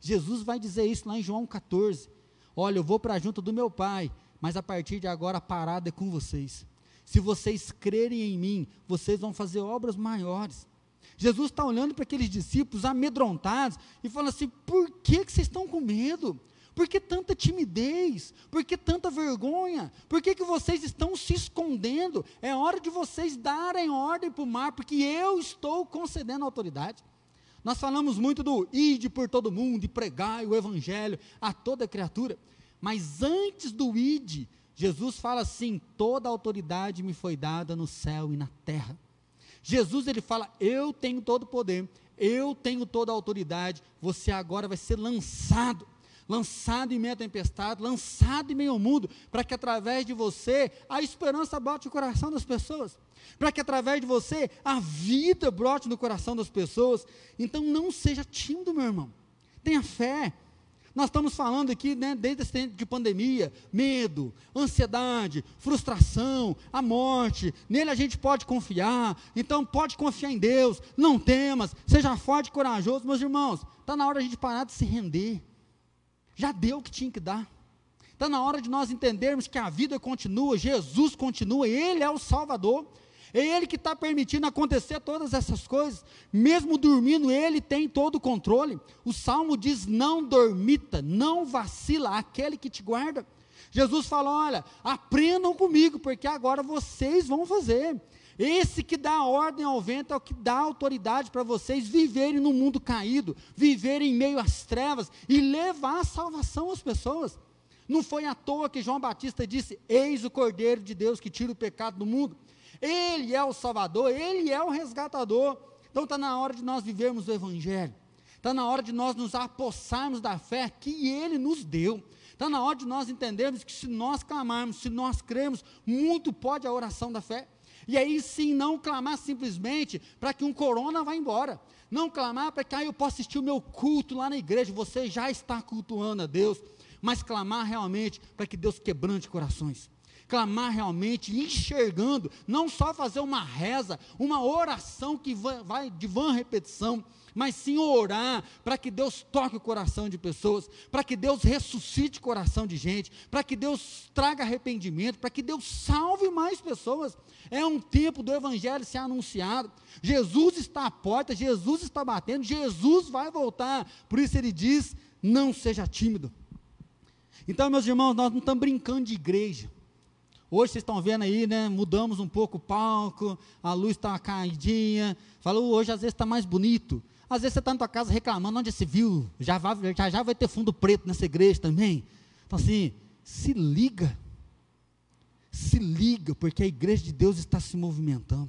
Jesus vai dizer isso lá em João 14. Olha, eu vou para junto do meu Pai, mas a partir de agora a parada é com vocês. Se vocês crerem em mim, vocês vão fazer obras maiores. Jesus está olhando para aqueles discípulos amedrontados e falando assim: por que, que vocês estão com medo? Por que tanta timidez? Por que tanta vergonha? Por que, que vocês estão se escondendo? É hora de vocês darem ordem para o mar, porque eu estou concedendo autoridade. Nós falamos muito do ide por todo mundo e pregai o evangelho a toda criatura. Mas antes do ide, Jesus fala assim: toda autoridade me foi dada no céu e na terra. Jesus ele fala: eu tenho todo o poder, eu tenho toda a autoridade. Você agora vai ser lançado, lançado em meio à tempestade, lançado em meio ao mundo, para que através de você a esperança bote no coração das pessoas, para que através de você a vida brote no coração das pessoas. Então não seja tímido, meu irmão. Tenha fé, nós estamos falando aqui, né, desde esse tempo de pandemia, medo, ansiedade, frustração, a morte. Nele a gente pode confiar. Então pode confiar em Deus. Não temas, seja forte e corajoso, meus irmãos. Está na hora de a gente parar de se render. Já deu o que tinha que dar. Está na hora de nós entendermos que a vida continua, Jesus continua, Ele é o Salvador. É Ele que está permitindo acontecer todas essas coisas. Mesmo dormindo, Ele tem todo o controle. O Salmo diz: não dormita, não vacila aquele que te guarda. Jesus fala: olha, aprendam comigo, porque agora vocês vão fazer. Esse que dá ordem ao vento é o que dá autoridade para vocês viverem no mundo caído, viverem em meio às trevas e levar a salvação às pessoas. Não foi à toa que João Batista disse: Eis o Cordeiro de Deus que tira o pecado do mundo. Ele é o Salvador, Ele é o resgatador. Então está na hora de nós vivermos o Evangelho. Está na hora de nós nos apossarmos da fé que Ele nos deu. Está na hora de nós entendermos que se nós clamarmos, se nós cremos, muito pode a oração da fé. E aí sim, não clamar simplesmente para que um corona vá embora. Não clamar para que ah, eu possa assistir o meu culto lá na igreja. Você já está cultuando a Deus. Mas clamar realmente para que Deus quebrante corações clamar realmente, enxergando, não só fazer uma reza, uma oração que vai de vã repetição, mas sim orar para que Deus toque o coração de pessoas, para que Deus ressuscite o coração de gente, para que Deus traga arrependimento, para que Deus salve mais pessoas. É um tempo do Evangelho ser anunciado. Jesus está à porta, Jesus está batendo, Jesus vai voltar. Por isso ele diz: não seja tímido. Então, meus irmãos, nós não estamos brincando de igreja. Hoje vocês estão vendo aí, né? Mudamos um pouco o palco, a luz está caidinha. Falou, hoje às vezes está mais bonito. Às vezes você está na tua casa reclamando, onde você viu? Já, vai, já, já vai ter fundo preto nessa igreja também. Então assim, se liga. Se liga, porque a igreja de Deus está se movimentando.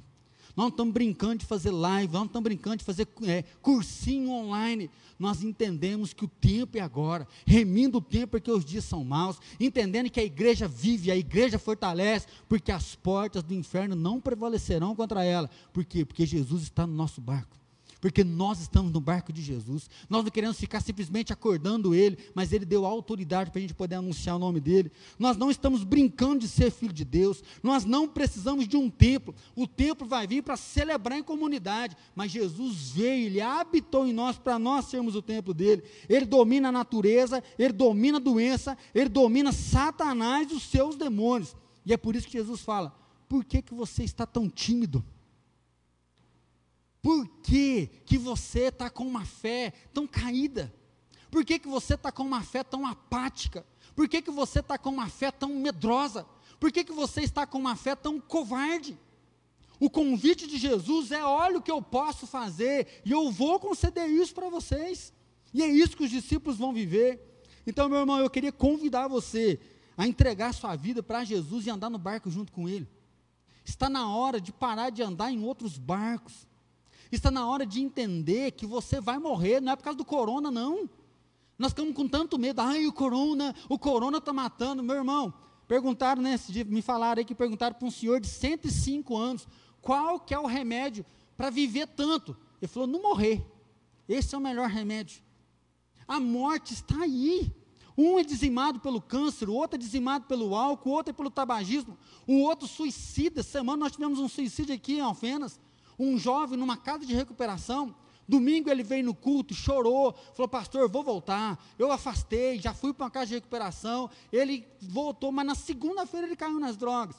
Nós não estamos brincando de fazer live, nós não estamos brincando de fazer é, cursinho online. Nós entendemos que o tempo é agora, remindo o tempo porque os dias são maus, entendendo que a igreja vive, a igreja fortalece, porque as portas do inferno não prevalecerão contra ela. Por quê? Porque Jesus está no nosso barco porque nós estamos no barco de Jesus. Nós não queremos ficar simplesmente acordando Ele, mas Ele deu autoridade para a gente poder anunciar o nome dEle. Nós não estamos brincando de ser filho de Deus, nós não precisamos de um templo. O templo vai vir para celebrar em comunidade, mas Jesus veio, Ele habitou em nós para nós sermos o templo dEle. Ele domina a natureza, Ele domina a doença, Ele domina Satanás e os seus demônios. E é por isso que Jesus fala: por que, que você está tão tímido? Por que, que você está com uma fé tão caída? Por que, que você está com uma fé tão apática? Por que, que você está com uma fé tão medrosa? Por que, que você está com uma fé tão covarde? O convite de Jesus é: olha o que eu posso fazer, e eu vou conceder isso para vocês. E é isso que os discípulos vão viver. Então, meu irmão, eu queria convidar você a entregar sua vida para Jesus e andar no barco junto com Ele. Está na hora de parar de andar em outros barcos. Está na hora de entender que você vai morrer, não é por causa do corona, não. Nós ficamos com tanto medo, ai, o corona, o corona está matando. Meu irmão, perguntaram dia, me falaram aí que perguntaram para um senhor de 105 anos, qual que é o remédio para viver tanto? Ele falou, não morrer. Esse é o melhor remédio. A morte está aí. Um é dizimado pelo câncer, o outro é dizimado pelo álcool, o outro é pelo tabagismo, o outro suicida. Semana nós tivemos um suicídio aqui em Alfenas. Um jovem numa casa de recuperação. Domingo ele veio no culto, chorou, falou: Pastor, vou voltar. Eu afastei, já fui para uma casa de recuperação. Ele voltou, mas na segunda-feira ele caiu nas drogas.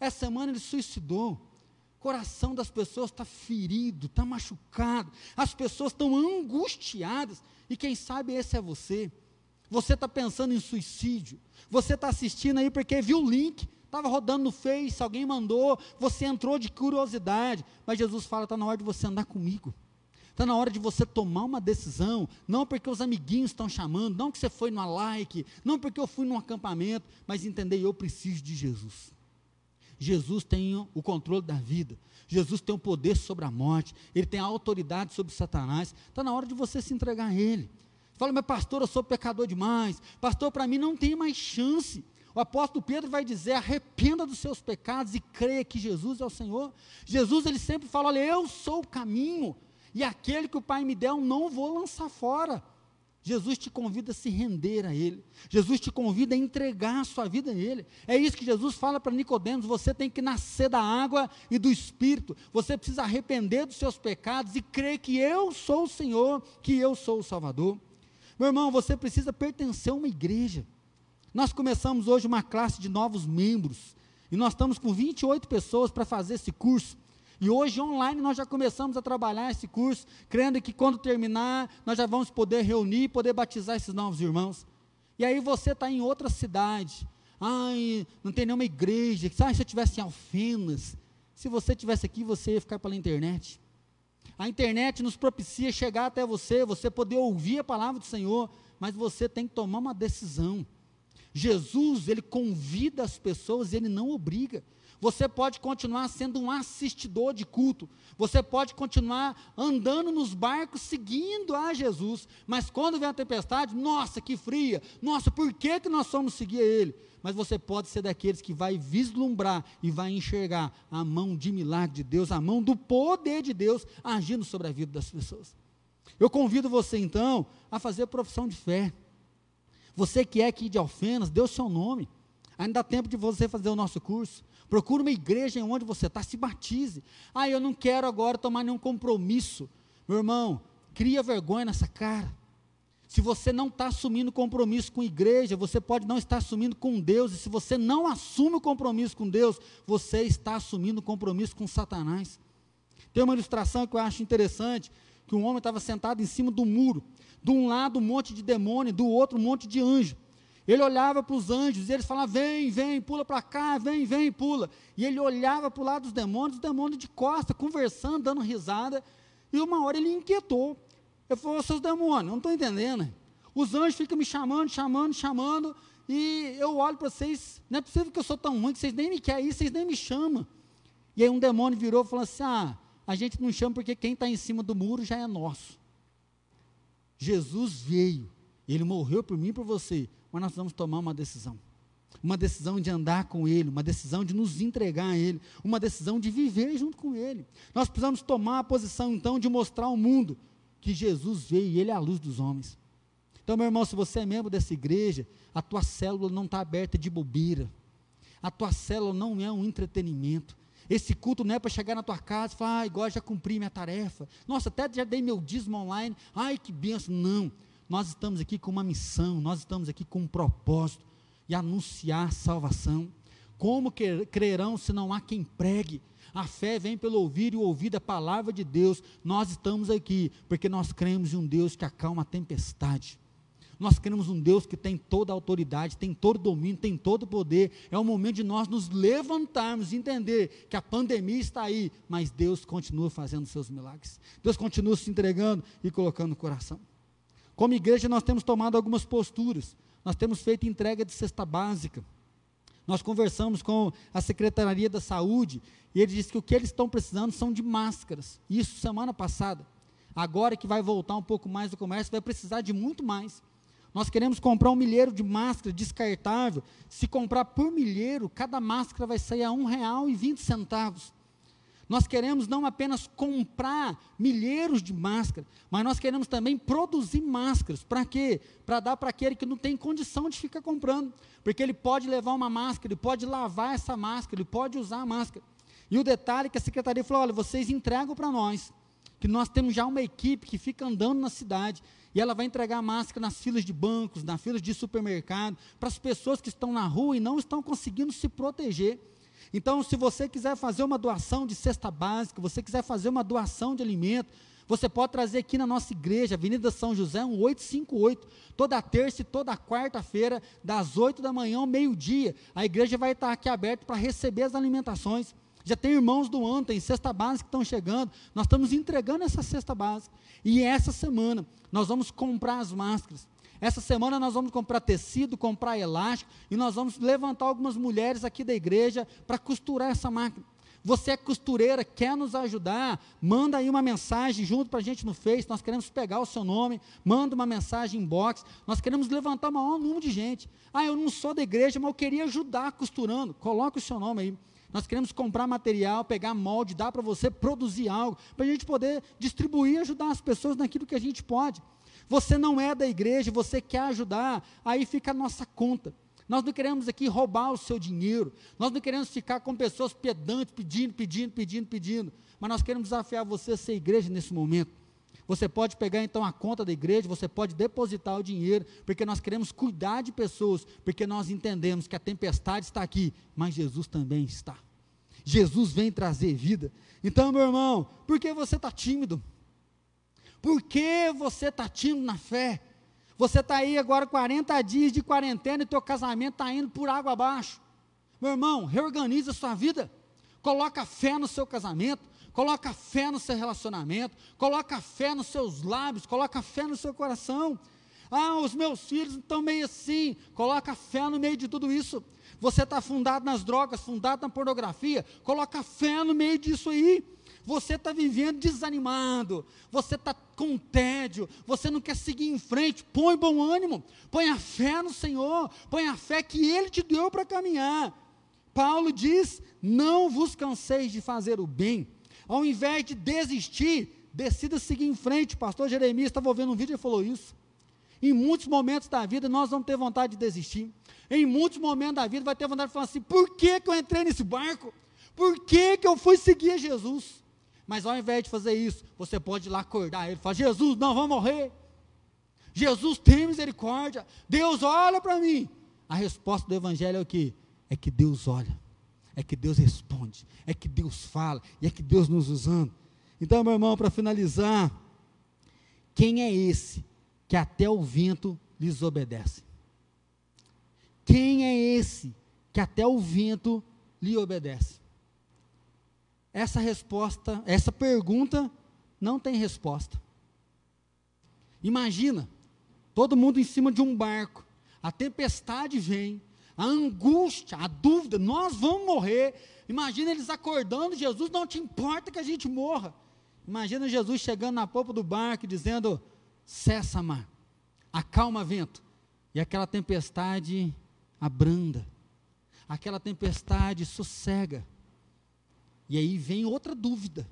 Essa semana ele suicidou. O coração das pessoas está ferido, está machucado. As pessoas estão angustiadas. E quem sabe esse é você. Você está pensando em suicídio. Você está assistindo aí porque viu o link. Estava rodando no Face, alguém mandou. Você entrou de curiosidade. Mas Jesus fala: está na hora de você andar comigo. Está na hora de você tomar uma decisão, não porque os amiguinhos estão chamando, não que você foi numa like, não porque eu fui num acampamento, mas entender, eu preciso de Jesus. Jesus tem o controle da vida, Jesus tem o poder sobre a morte, ele tem a autoridade sobre Satanás. Está na hora de você se entregar a ele. Fala, mas pastor, eu sou pecador demais. Pastor, para mim não tem mais chance. O apóstolo Pedro vai dizer: arrependa dos seus pecados e creia que Jesus é o Senhor. Jesus, ele sempre fala: olha, eu sou o caminho, e aquele que o Pai me der, eu não vou lançar fora. Jesus te convida a se render a Ele. Jesus te convida a entregar a sua vida a Ele. É isso que Jesus fala para Nicodemos: você tem que nascer da água e do Espírito. Você precisa arrepender dos seus pecados e crer que eu sou o Senhor, que eu sou o Salvador. Meu irmão, você precisa pertencer a uma igreja. Nós começamos hoje uma classe de novos membros. E nós estamos com 28 pessoas para fazer esse curso. E hoje, online, nós já começamos a trabalhar esse curso, crendo que quando terminar, nós já vamos poder reunir e poder batizar esses novos irmãos. E aí você está em outra cidade. Ai, não tem nenhuma igreja. Ah, se eu estivesse em Alfenas. Se você estivesse aqui, você ia ficar pela internet. A internet nos propicia chegar até você, você poder ouvir a palavra do Senhor, mas você tem que tomar uma decisão. Jesus, ele convida as pessoas, ele não obriga. Você pode continuar sendo um assistidor de culto. Você pode continuar andando nos barcos seguindo a Jesus. Mas quando vem a tempestade, nossa, que fria. Nossa, por que, que nós somos seguir a Ele? Mas você pode ser daqueles que vai vislumbrar e vai enxergar a mão de milagre de Deus, a mão do poder de Deus agindo sobre a vida das pessoas. Eu convido você então a fazer profissão de fé. Você que é aqui de Alfenas, dê o seu nome. Ainda dá tempo de você fazer o nosso curso. Procure uma igreja em onde você está, se batize. Ah, eu não quero agora tomar nenhum compromisso. Meu irmão, cria vergonha nessa cara. Se você não está assumindo compromisso com a igreja, você pode não estar assumindo com Deus. E se você não assume o compromisso com Deus, você está assumindo compromisso com Satanás. Tem uma ilustração que eu acho interessante, que um homem estava sentado em cima do muro. De um lado um monte de demônio, do outro um monte de anjo. Ele olhava para os anjos e eles falavam: vem, vem, pula para cá, vem, vem, pula. E ele olhava para o lado dos demônios, os demônios de costa, conversando, dando risada. E uma hora ele inquietou. Ele falou: seus demônios, não estou entendendo. Os anjos ficam me chamando, chamando, chamando. E eu olho para vocês, não é possível que eu sou tão ruim que vocês nem me querem ir, vocês nem me chamam. E aí um demônio virou e falou assim: ah, a gente não chama porque quem está em cima do muro já é nosso. Jesus veio, ele morreu por mim e por você, mas nós vamos tomar uma decisão. Uma decisão de andar com Ele, uma decisão de nos entregar a Ele, uma decisão de viver junto com Ele. Nós precisamos tomar a posição, então, de mostrar ao mundo que Jesus veio e Ele é a luz dos homens. Então, meu irmão, se você é membro dessa igreja, a tua célula não está aberta de bobeira. A tua célula não é um entretenimento. Esse culto não é para chegar na tua casa e falar, ah, agora já cumpri minha tarefa. Nossa, até já dei meu dízimo online. Ai, que benção. Não. Nós estamos aqui com uma missão, nós estamos aqui com um propósito e anunciar salvação. Como crerão se não há quem pregue? A fé vem pelo ouvir e ouvir da palavra de Deus. Nós estamos aqui porque nós cremos em um Deus que acalma a tempestade. Nós cremos um Deus que tem toda a autoridade, tem todo o domínio, tem todo o poder. É o momento de nós nos levantarmos e entender que a pandemia está aí, mas Deus continua fazendo seus milagres. Deus continua se entregando e colocando no coração. Como igreja, nós temos tomado algumas posturas. Nós temos feito entrega de cesta básica. Nós conversamos com a Secretaria da Saúde e ele disse que o que eles estão precisando são de máscaras. Isso semana passada. Agora que vai voltar um pouco mais do comércio, vai precisar de muito mais. Nós queremos comprar um milheiro de máscara descartável. Se comprar por milheiro, cada máscara vai sair a R$ 1,20. Nós queremos não apenas comprar milheiros de máscaras, mas nós queremos também produzir máscaras. Para quê? Para dar para aquele que não tem condição de ficar comprando. Porque ele pode levar uma máscara, ele pode lavar essa máscara, ele pode usar a máscara. E o detalhe é que a secretaria falou: olha, vocês entregam para nós, que nós temos já uma equipe que fica andando na cidade, e ela vai entregar máscara nas filas de bancos, nas filas de supermercado, para as pessoas que estão na rua e não estão conseguindo se proteger. Então, se você quiser fazer uma doação de cesta básica, você quiser fazer uma doação de alimento, você pode trazer aqui na nossa igreja, Avenida São José, 1858, toda terça e toda quarta-feira, das 8 da manhã ao meio-dia. A igreja vai estar aqui aberta para receber as alimentações. Já tem irmãos do ano, tem cesta básica que estão chegando. Nós estamos entregando essa cesta básica. E essa semana nós vamos comprar as máscaras. Essa semana nós vamos comprar tecido, comprar elástico e nós vamos levantar algumas mulheres aqui da igreja para costurar essa máquina. Você é costureira, quer nos ajudar? Manda aí uma mensagem junto para a gente no Face. Nós queremos pegar o seu nome, manda uma mensagem inbox. Nós queremos levantar o maior número de gente. Ah, eu não sou da igreja, mas eu queria ajudar costurando. Coloque o seu nome aí. Nós queremos comprar material, pegar molde, dar para você produzir algo, para a gente poder distribuir e ajudar as pessoas naquilo que a gente pode. Você não é da igreja, você quer ajudar, aí fica a nossa conta. Nós não queremos aqui roubar o seu dinheiro, nós não queremos ficar com pessoas pedantes, pedindo, pedindo, pedindo, pedindo, mas nós queremos desafiar você a ser igreja nesse momento. Você pode pegar então a conta da igreja, você pode depositar o dinheiro, porque nós queremos cuidar de pessoas, porque nós entendemos que a tempestade está aqui, mas Jesus também está. Jesus vem trazer vida. Então, meu irmão, por que você está tímido? Por que você está tímido na fé? Você está aí agora 40 dias de quarentena e teu casamento está indo por água abaixo. Meu irmão, reorganiza a sua vida. Coloca fé no seu casamento, coloca fé no seu relacionamento, coloca fé nos seus lábios, coloca fé no seu coração. Ah, os meus filhos estão meio assim. Coloca fé no meio de tudo isso. Você está fundado nas drogas, fundado na pornografia. Coloca fé no meio disso aí. Você está vivendo desanimado, você está com tédio, você não quer seguir em frente. Põe bom ânimo, põe a fé no Senhor, põe a fé que Ele te deu para caminhar. Paulo diz: Não vos canseis de fazer o bem, ao invés de desistir, decida seguir em frente. O pastor Jeremias estava ouvindo um vídeo e falou isso. Em muitos momentos da vida nós vamos ter vontade de desistir. Em muitos momentos da vida vai ter vontade de falar assim: por que, que eu entrei nesse barco? Por que, que eu fui seguir Jesus? Mas ao invés de fazer isso, você pode ir lá acordar ele e falar: Jesus, não vamos morrer. Jesus tem misericórdia. Deus olha para mim. A resposta do Evangelho é o que? É que Deus olha, é que Deus responde, é que Deus fala e é que Deus nos usando. Então, meu irmão, para finalizar, quem é esse que até o vento lhes obedece? Quem é esse que até o vento lhe obedece? essa resposta, essa pergunta não tem resposta. Imagina, todo mundo em cima de um barco, a tempestade vem, a angústia, a dúvida, nós vamos morrer. Imagina eles acordando, Jesus, não te importa que a gente morra. Imagina Jesus chegando na popa do barco e dizendo: cessa, mar, acalma vento. E aquela tempestade abranda, aquela tempestade sossega. E aí vem outra dúvida.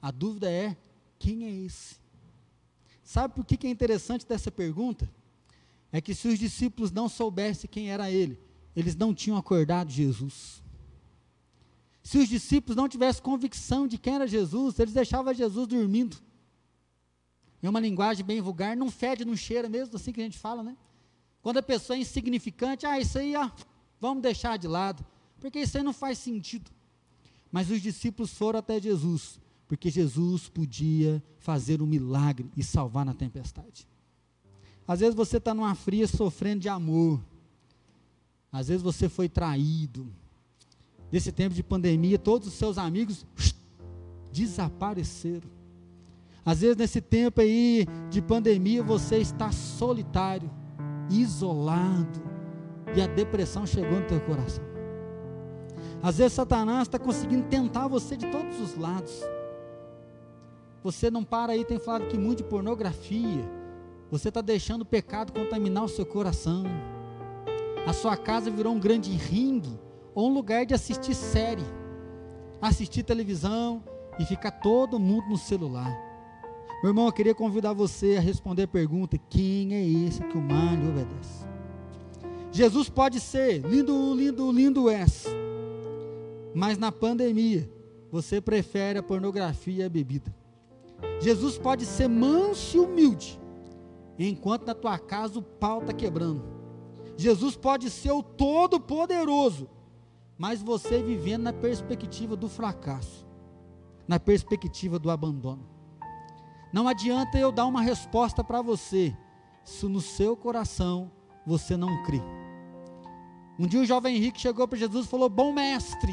A dúvida é: quem é esse? Sabe por que, é interessante dessa pergunta? É que se os discípulos não soubessem quem era ele, eles não tinham acordado Jesus. Se os discípulos não tivessem convicção de quem era Jesus, eles deixavam Jesus dormindo. Em uma linguagem bem vulgar, não fede, não cheira, mesmo assim que a gente fala, né? Quando a pessoa é insignificante, ah, isso aí, vamos deixar de lado, porque isso aí não faz sentido. Mas os discípulos foram até Jesus, porque Jesus podia fazer um milagre e salvar na tempestade. Às vezes você está numa fria sofrendo de amor. Às vezes você foi traído. Nesse tempo de pandemia, todos os seus amigos desapareceram. Às vezes nesse tempo aí de pandemia você está solitário, isolado, e a depressão chegou no teu coração. Às vezes Satanás está conseguindo tentar você de todos os lados. Você não para aí, tem falado que muito de pornografia. Você está deixando o pecado contaminar o seu coração. A sua casa virou um grande ringue ou um lugar de assistir série. assistir televisão e ficar todo mundo no celular. Meu irmão, eu queria convidar você a responder a pergunta: quem é esse que o mal obedece? Jesus pode ser lindo, lindo, lindo és, mas na pandemia você prefere a pornografia e a bebida. Jesus pode ser manso e humilde, enquanto na tua casa o pau está quebrando. Jesus pode ser o todo-poderoso, mas você vivendo na perspectiva do fracasso, na perspectiva do abandono. Não adianta eu dar uma resposta para você, se no seu coração você não crê. Um dia o jovem Henrique chegou para Jesus e falou: Bom mestre.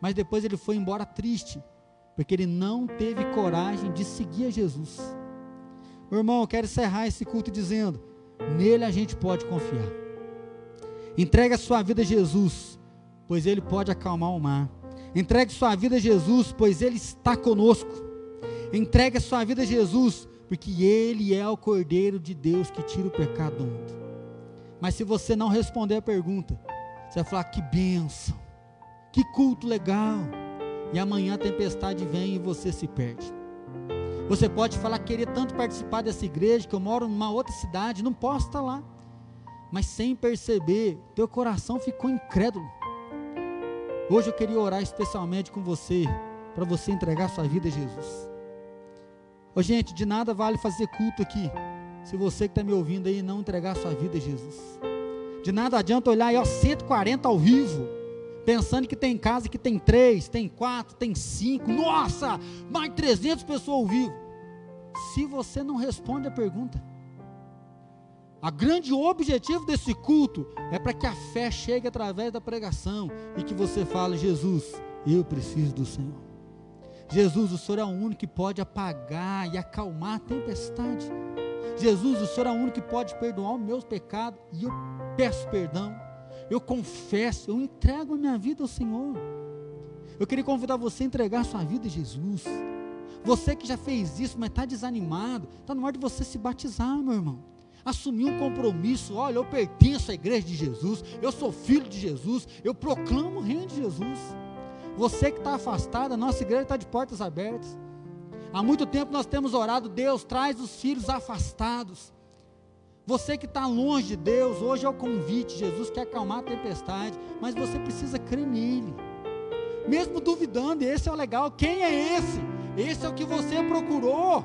Mas depois ele foi embora triste, porque ele não teve coragem de seguir a Jesus. Meu irmão, eu quero encerrar esse culto dizendo: Nele a gente pode confiar. Entregue a sua vida a Jesus, pois Ele pode acalmar o mar. Entregue sua vida a Jesus, pois Ele está conosco. Entregue a sua vida a Jesus, porque Ele é o Cordeiro de Deus que tira o pecado do mundo. Mas se você não responder a pergunta, você vai falar: que bênção, que culto legal. E amanhã a tempestade vem e você se perde. Você pode falar, querer tanto participar dessa igreja, que eu moro numa outra cidade, não posso estar lá. Mas sem perceber, teu coração ficou incrédulo. Hoje eu queria orar especialmente com você, para você entregar sua vida a Jesus. Ô gente, de nada vale fazer culto aqui, se você que está me ouvindo aí não entregar sua vida a Jesus. De nada adianta olhar aí, ó, 140 ao vivo, pensando que tem casa que tem três, tem quatro, tem cinco, nossa, mais de 300 pessoas ao vivo. Se você não responde a pergunta, a grande objetivo desse culto é para que a fé chegue através da pregação e que você fale: Jesus, eu preciso do Senhor. Jesus, o Senhor é o único que pode apagar e acalmar a tempestade. Jesus, o Senhor é o único que pode perdoar os meus pecados e eu peço perdão eu confesso, eu entrego a minha vida ao Senhor. Eu queria convidar você a entregar sua vida a Jesus. Você que já fez isso, mas está desanimado, está na hora de você se batizar, meu irmão. Assumir um compromisso, olha, eu pertenço à igreja de Jesus, eu sou filho de Jesus, eu proclamo o reino de Jesus. Você que está afastado, a nossa igreja está de portas abertas. Há muito tempo nós temos orado, Deus traz os filhos afastados. Você que está longe de Deus, hoje é o convite. Jesus quer acalmar a tempestade, mas você precisa crer nele. Mesmo duvidando, esse é o legal. Quem é esse? Esse é o que você procurou.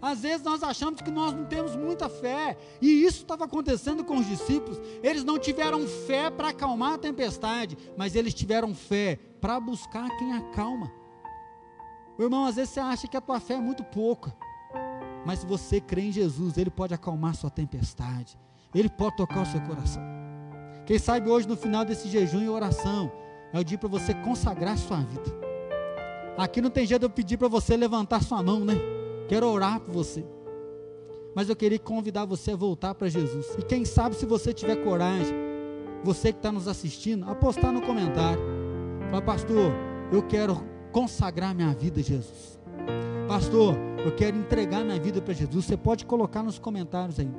Às vezes nós achamos que nós não temos muita fé, e isso estava acontecendo com os discípulos. Eles não tiveram fé para acalmar a tempestade, mas eles tiveram fé para buscar quem acalma. Meu irmão, às vezes você acha que a tua fé é muito pouca. Mas se você crê em Jesus, Ele pode acalmar sua tempestade. Ele pode tocar o seu coração. Quem sabe hoje, no final desse jejum e oração, é o dia para você consagrar sua vida. Aqui não tem jeito de eu pedir para você levantar sua mão, né? Quero orar por você. Mas eu queria convidar você a voltar para Jesus. E quem sabe, se você tiver coragem, você que está nos assistindo, apostar no comentário. Fala, pastor, eu quero consagrar minha vida a Jesus. Pastor, eu quero entregar minha vida para Jesus. Você pode colocar nos comentários aí.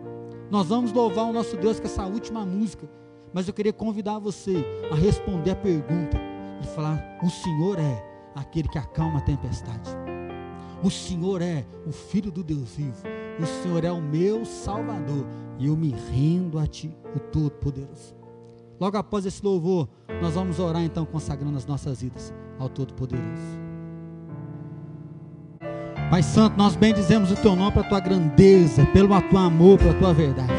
Nós vamos louvar o nosso Deus com essa última música. Mas eu queria convidar você a responder a pergunta e falar: O Senhor é aquele que acalma a tempestade. O Senhor é o Filho do Deus vivo. O Senhor é o meu Salvador. E eu me rendo a Ti, o Todo-Poderoso. Logo após esse louvor, nós vamos orar então consagrando as nossas vidas ao Todo-Poderoso. Pai Santo, nós bendizemos o teu nome para a tua grandeza, pelo teu amor, pela tua verdade.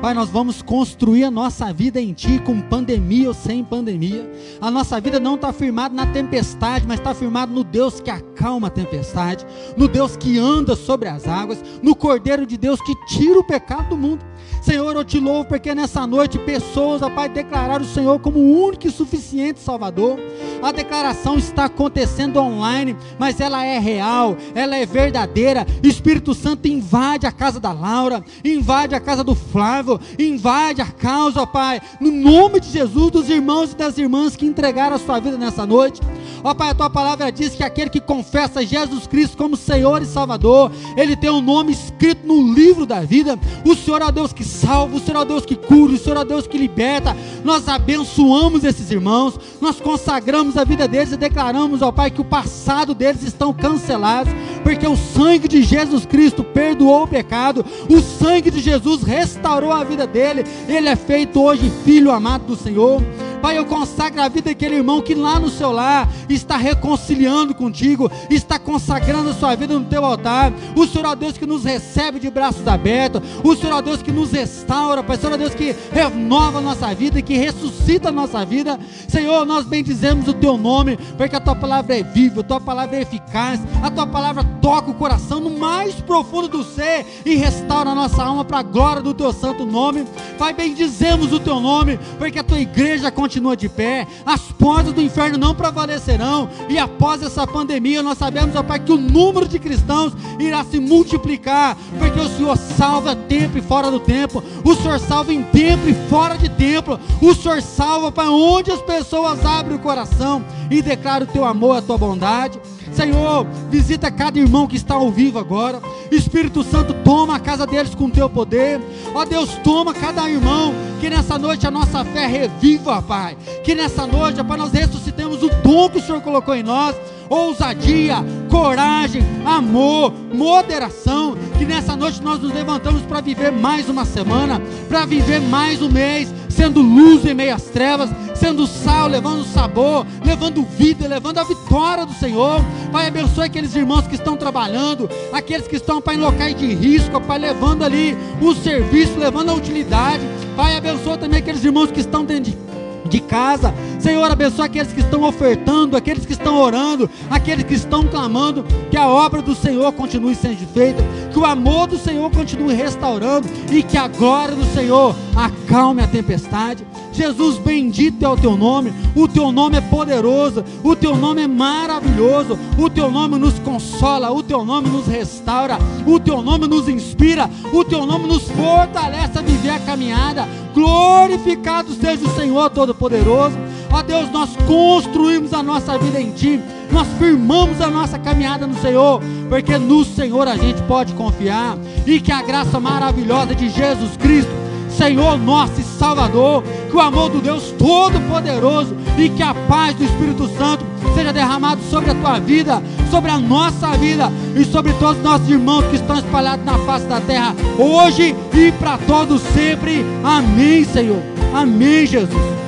Pai, nós vamos construir a nossa vida em Ti, com pandemia ou sem pandemia. A nossa vida não está firmada na tempestade, mas está firmada no Deus que acalma a tempestade, no Deus que anda sobre as águas, no Cordeiro de Deus que tira o pecado do mundo. Senhor, eu te louvo porque nessa noite pessoas, ó Pai, declararam o Senhor como o único e suficiente Salvador. A declaração está acontecendo online, mas ela é real, ela é verdadeira. Espírito Santo invade a casa da Laura, invade a casa do Flávio, invade a casa, ó Pai, no nome de Jesus, dos irmãos e das irmãs que entregaram a sua vida nessa noite. Ó Pai, a tua palavra diz que aquele que confessa Jesus Cristo como Senhor e Salvador, ele tem o um nome escrito no livro da vida. O Senhor o Deus que salva, o Senhor é o Deus que cura, o Senhor é o Deus que liberta. Nós abençoamos esses irmãos, nós consagramos a vida deles e declaramos, ó Pai, que o passado deles estão cancelados, porque o sangue de Jesus Cristo perdoou o pecado, o sangue de Jesus restaurou a vida dele, ele é feito hoje filho amado do Senhor. Pai, eu consagro a vida daquele irmão que lá no seu lar está reconciliando contigo, está consagrando a sua vida no teu altar. O Senhor é Deus que nos recebe de braços abertos, o Senhor é Deus que nos restaura, Pai, o Senhor é Deus que renova a nossa vida que ressuscita a nossa vida. Senhor, nós bendizemos o teu nome, porque a tua palavra é viva, a tua palavra é eficaz, a tua palavra toca o coração no mais profundo do ser e restaura a nossa alma para a glória do teu santo nome. Pai, bendizemos o teu nome, porque a tua igreja continua continua de pé, as portas do inferno não prevalecerão, e após essa pandemia, nós sabemos, ó Pai, que o número de cristãos irá se multiplicar, porque o Senhor salva tempo e fora do tempo, o Senhor salva em tempo e fora de tempo, o Senhor salva para onde as pessoas abrem o coração e declaram o teu amor, a tua bondade. Senhor, visita cada irmão que está ao vivo agora. Espírito Santo, toma a casa deles com teu poder. Ó Deus, toma cada irmão. Que nessa noite a nossa fé reviva, Pai. Que nessa noite, Pai, nós ressuscitemos o dom que o Senhor colocou em nós ousadia, coragem, amor, moderação. Que nessa noite nós nos levantamos para viver mais uma semana, para viver mais um mês, sendo luz em meio às trevas, sendo sal, levando sabor, levando vida, levando a vitória do Senhor. Pai, abençoe aqueles irmãos que estão trabalhando, aqueles que estão, Pai, em locais de risco, Pai, levando ali o serviço, levando a utilidade. Pai, abençoe também aqueles irmãos que estão dentro de de casa. Senhor, abençoa aqueles que estão ofertando, aqueles que estão orando, aqueles que estão clamando, que a obra do Senhor continue sendo feita, que o amor do Senhor continue restaurando e que a glória do Senhor acalme a tempestade. Jesus, bendito é o teu nome, o teu nome é poderoso, o teu nome é maravilhoso, o teu nome nos consola, o teu nome nos restaura, o teu nome nos inspira, o teu nome nos fortalece a viver a caminhada. Glorificado seja o Senhor Todo-Poderoso. Ó Deus, nós construímos a nossa vida em Ti, nós firmamos a nossa caminhada no Senhor, porque no Senhor a gente pode confiar, e que a graça maravilhosa de Jesus Cristo Senhor nosso e Salvador, que o amor do Deus Todo-Poderoso e que a paz do Espírito Santo seja derramado sobre a tua vida, sobre a nossa vida e sobre todos os nossos irmãos que estão espalhados na face da terra, hoje e para todos sempre. Amém, Senhor. Amém, Jesus.